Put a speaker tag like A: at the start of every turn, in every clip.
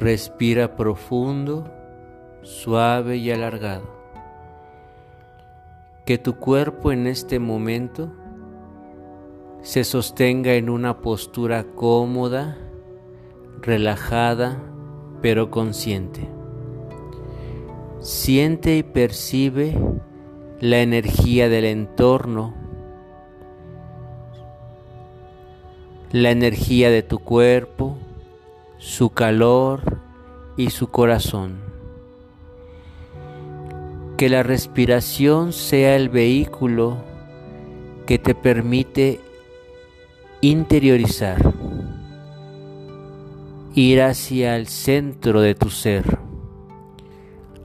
A: Respira profundo, suave y alargado. Que tu cuerpo en este momento se sostenga en una postura cómoda, relajada, pero consciente. Siente y percibe la energía del entorno, la energía de tu cuerpo, su calor y su corazón. Que la respiración sea el vehículo que te permite interiorizar, ir hacia el centro de tu ser,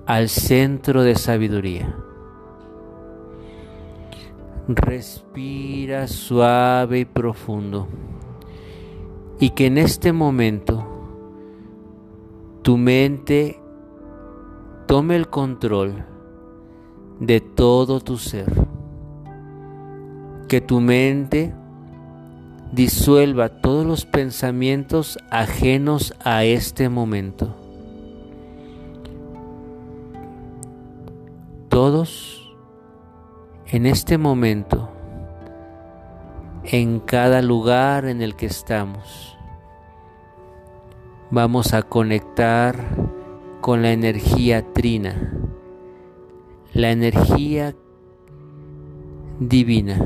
A: al centro de sabiduría. Respira suave y profundo y que en este momento tu mente tome el control de todo tu ser. Que tu mente disuelva todos los pensamientos ajenos a este momento. Todos en este momento, en cada lugar en el que estamos vamos a conectar con la energía trina, la energía divina,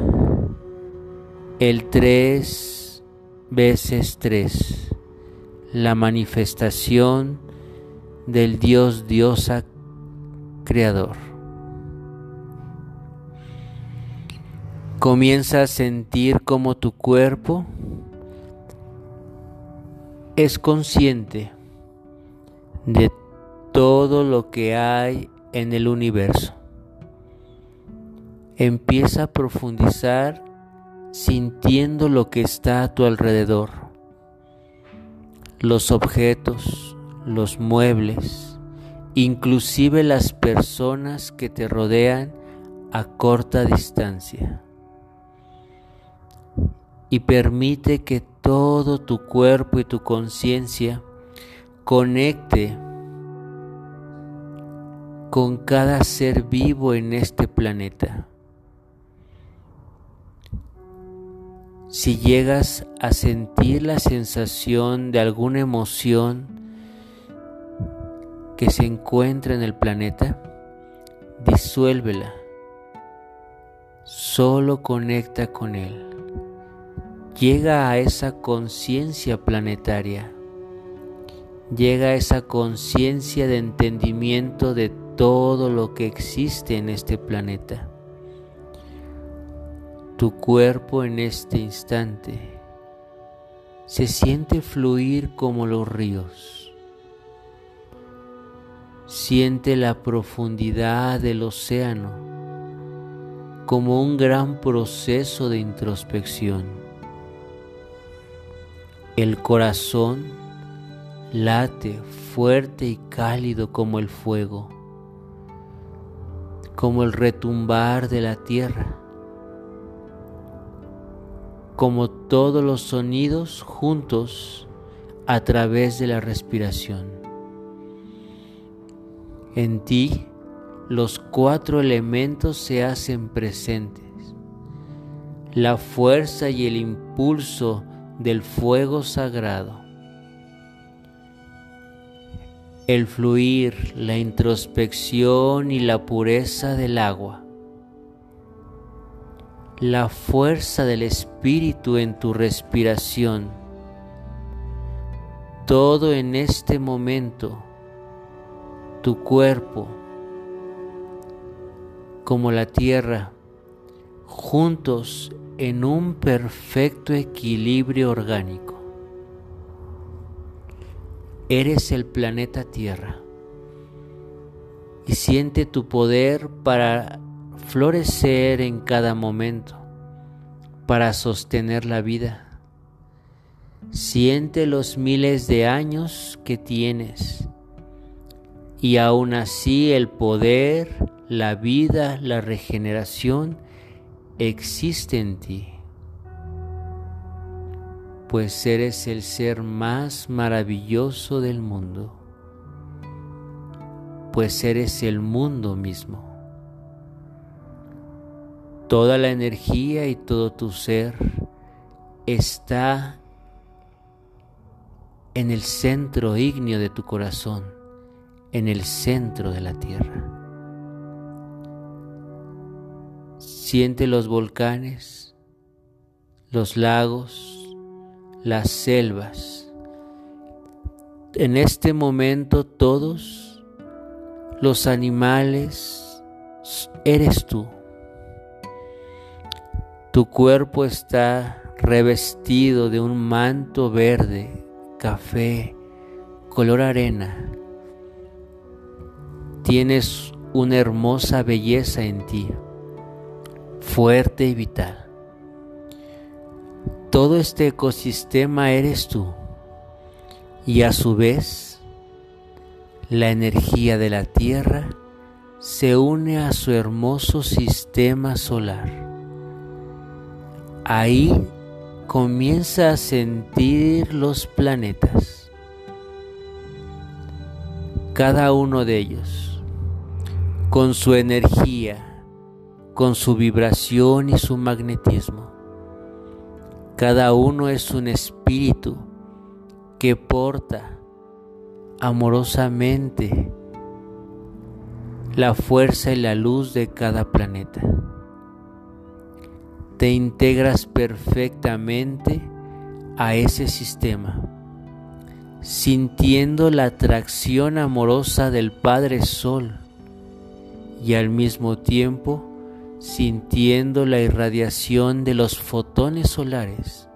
A: el tres veces tres, la manifestación del Dios diosa creador. Comienza a sentir como tu cuerpo es consciente de todo lo que hay en el universo. Empieza a profundizar sintiendo lo que está a tu alrededor, los objetos, los muebles, inclusive las personas que te rodean a corta distancia. Y permite que todo tu cuerpo y tu conciencia conecte con cada ser vivo en este planeta. Si llegas a sentir la sensación de alguna emoción que se encuentra en el planeta, disuélvela. Solo conecta con él llega a esa conciencia planetaria, llega a esa conciencia de entendimiento de todo lo que existe en este planeta. Tu cuerpo en este instante se siente fluir como los ríos. Siente la profundidad del océano como un gran proceso de introspección el corazón late fuerte y cálido como el fuego, como el retumbar de la tierra, como todos los sonidos juntos a través de la respiración. En ti los cuatro elementos se hacen presentes. La fuerza y el impulso del fuego sagrado. El fluir, la introspección y la pureza del agua. La fuerza del espíritu en tu respiración. Todo en este momento, tu cuerpo, como la tierra, juntos en un perfecto equilibrio orgánico. Eres el planeta Tierra y siente tu poder para florecer en cada momento, para sostener la vida. Siente los miles de años que tienes y aún así el poder, la vida, la regeneración existe en ti, pues eres el ser más maravilloso del mundo. pues eres el mundo mismo. Toda la energía y todo tu ser está en el centro ígneo de tu corazón, en el centro de la tierra. Siente los volcanes, los lagos, las selvas. En este momento todos los animales eres tú. Tu cuerpo está revestido de un manto verde, café, color arena. Tienes una hermosa belleza en ti, fuerte y vital. Todo este ecosistema eres tú y a su vez la energía de la Tierra se une a su hermoso sistema solar. Ahí comienza a sentir los planetas, cada uno de ellos, con su energía, con su vibración y su magnetismo. Cada uno es un espíritu que porta amorosamente la fuerza y la luz de cada planeta te integras perfectamente a ese sistema, sintiendo la atracción amorosa del Padre Sol y al mismo tiempo sintiendo la irradiación de los fotones solares,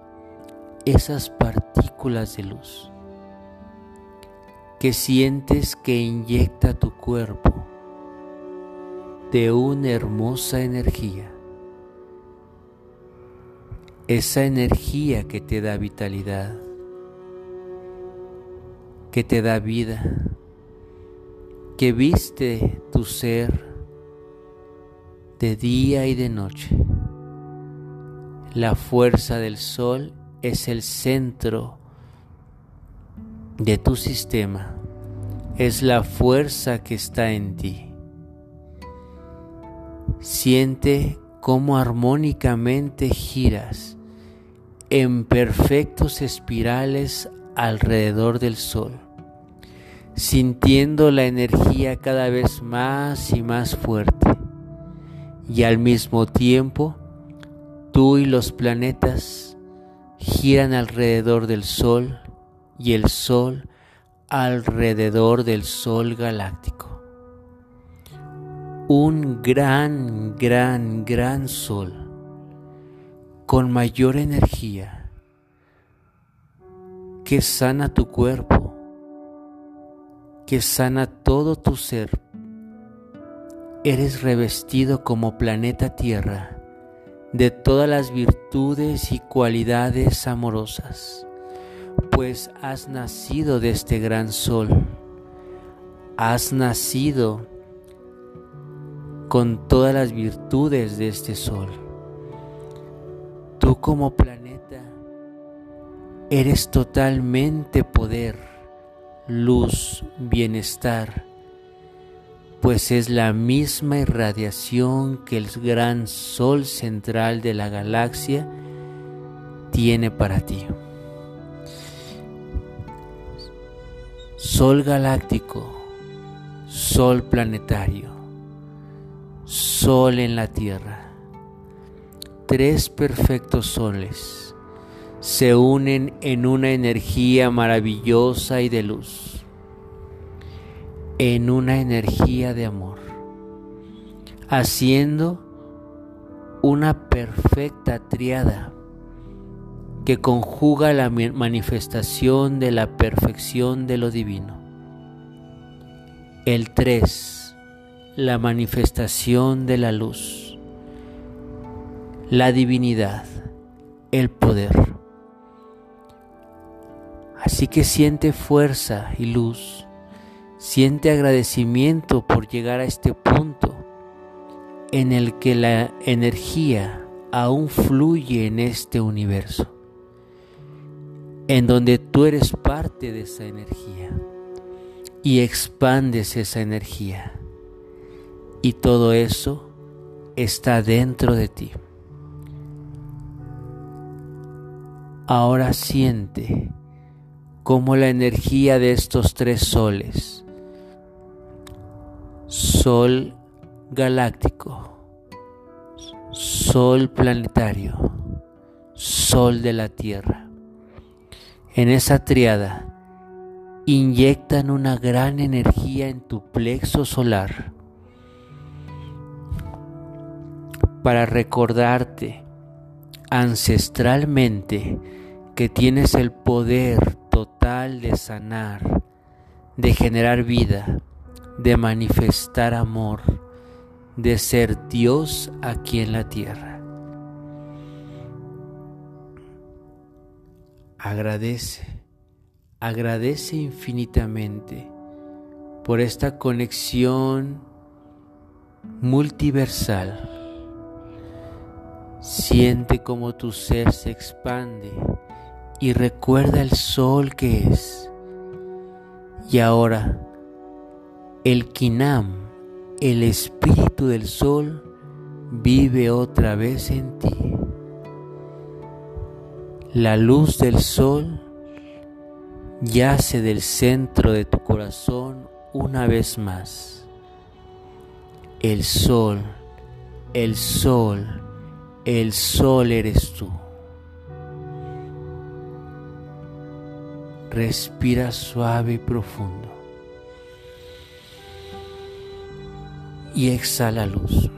A: esas partículas de luz que sientes que inyecta tu cuerpo de una hermosa energía. Esa energía que te da vitalidad, que te da vida, que viste tu ser de día y de noche. La fuerza del sol es el centro de tu sistema, es la fuerza que está en ti. Siente cómo armónicamente giras en perfectos espirales alrededor del sol, sintiendo la energía cada vez más y más fuerte. Y al mismo tiempo, tú y los planetas giran alrededor del sol y el sol alrededor del sol galáctico un gran, gran, gran sol con mayor energía que sana tu cuerpo, que sana todo tu ser. Eres revestido como planeta Tierra de todas las virtudes y cualidades amorosas, pues has nacido de este gran sol, has nacido con todas las virtudes de este sol. Tú como planeta eres totalmente poder, luz, bienestar, pues es la misma irradiación que el gran sol central de la galaxia tiene para ti. Sol galáctico, sol planetario sol en la tierra. Tres perfectos soles se unen en una energía maravillosa y de luz, en una energía de amor, haciendo una perfecta triada que conjuga la manifestación de la perfección de lo divino. El tres la manifestación de la luz, la divinidad, el poder. Así que siente fuerza y luz, siente agradecimiento por llegar a este punto en el que la energía aún fluye en este universo, en donde tú eres parte de esa energía. y expandes esa energía. Y todo eso está dentro de ti. Ahora siente cómo la energía de estos tres soles, sol galáctico, sol planetario, sol de la Tierra, en esa triada inyectan una gran energía en tu plexo solar para recordarte ancestralmente que tienes el poder total de sanar, de generar vida, de manifestar amor, de ser Dios aquí en la tierra. Agradece, agradece infinitamente por esta conexión multiversal Siente como tu ser se expande y recuerda el sol que es. Y ahora, el Kinam, el espíritu del sol, vive otra vez en ti. La luz del sol yace del centro de tu corazón una vez más. El sol, el sol, el sol eres tú. Respira suave y profundo. Y exhala luz.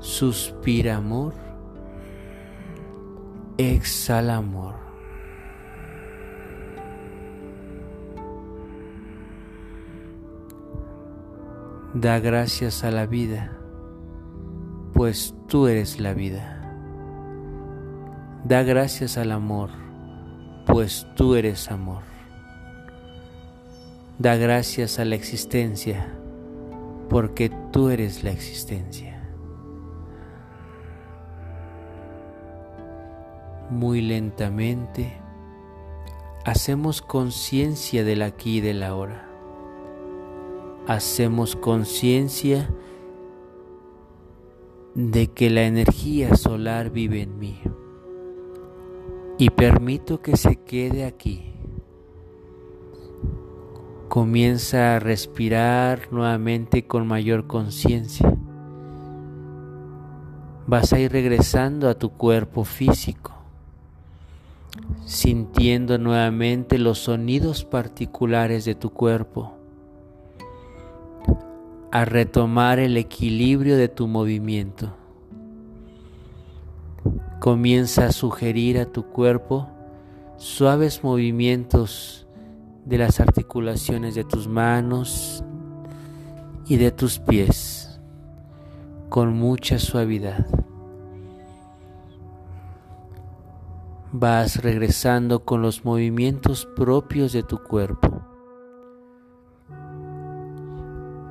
A: Suspira amor. Exhala amor. Da gracias a la vida, pues tú eres la vida. Da gracias al amor, pues tú eres amor. Da gracias a la existencia, porque tú eres la existencia. Muy lentamente hacemos conciencia del aquí y del ahora hacemos conciencia de que la energía solar vive en mí y permito que se quede aquí. Comienza a respirar nuevamente con mayor conciencia. Vas a ir regresando a tu cuerpo físico, sintiendo nuevamente los sonidos particulares de tu cuerpo a retomar el equilibrio de tu movimiento. Comienza a sugerir a tu cuerpo suaves movimientos de las articulaciones de tus manos y de tus pies con mucha suavidad. Vas regresando con los movimientos propios de tu cuerpo.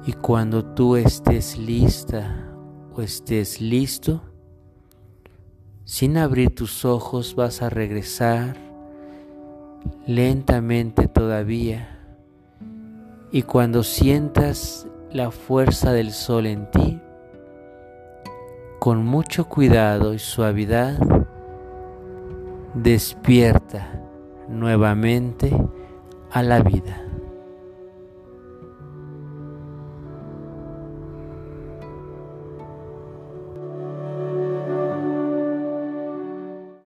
A: Y cuando tú estés lista o estés listo, sin abrir tus ojos vas a regresar lentamente todavía. Y cuando sientas la fuerza del sol en ti, con mucho cuidado y suavidad, despierta nuevamente a la vida.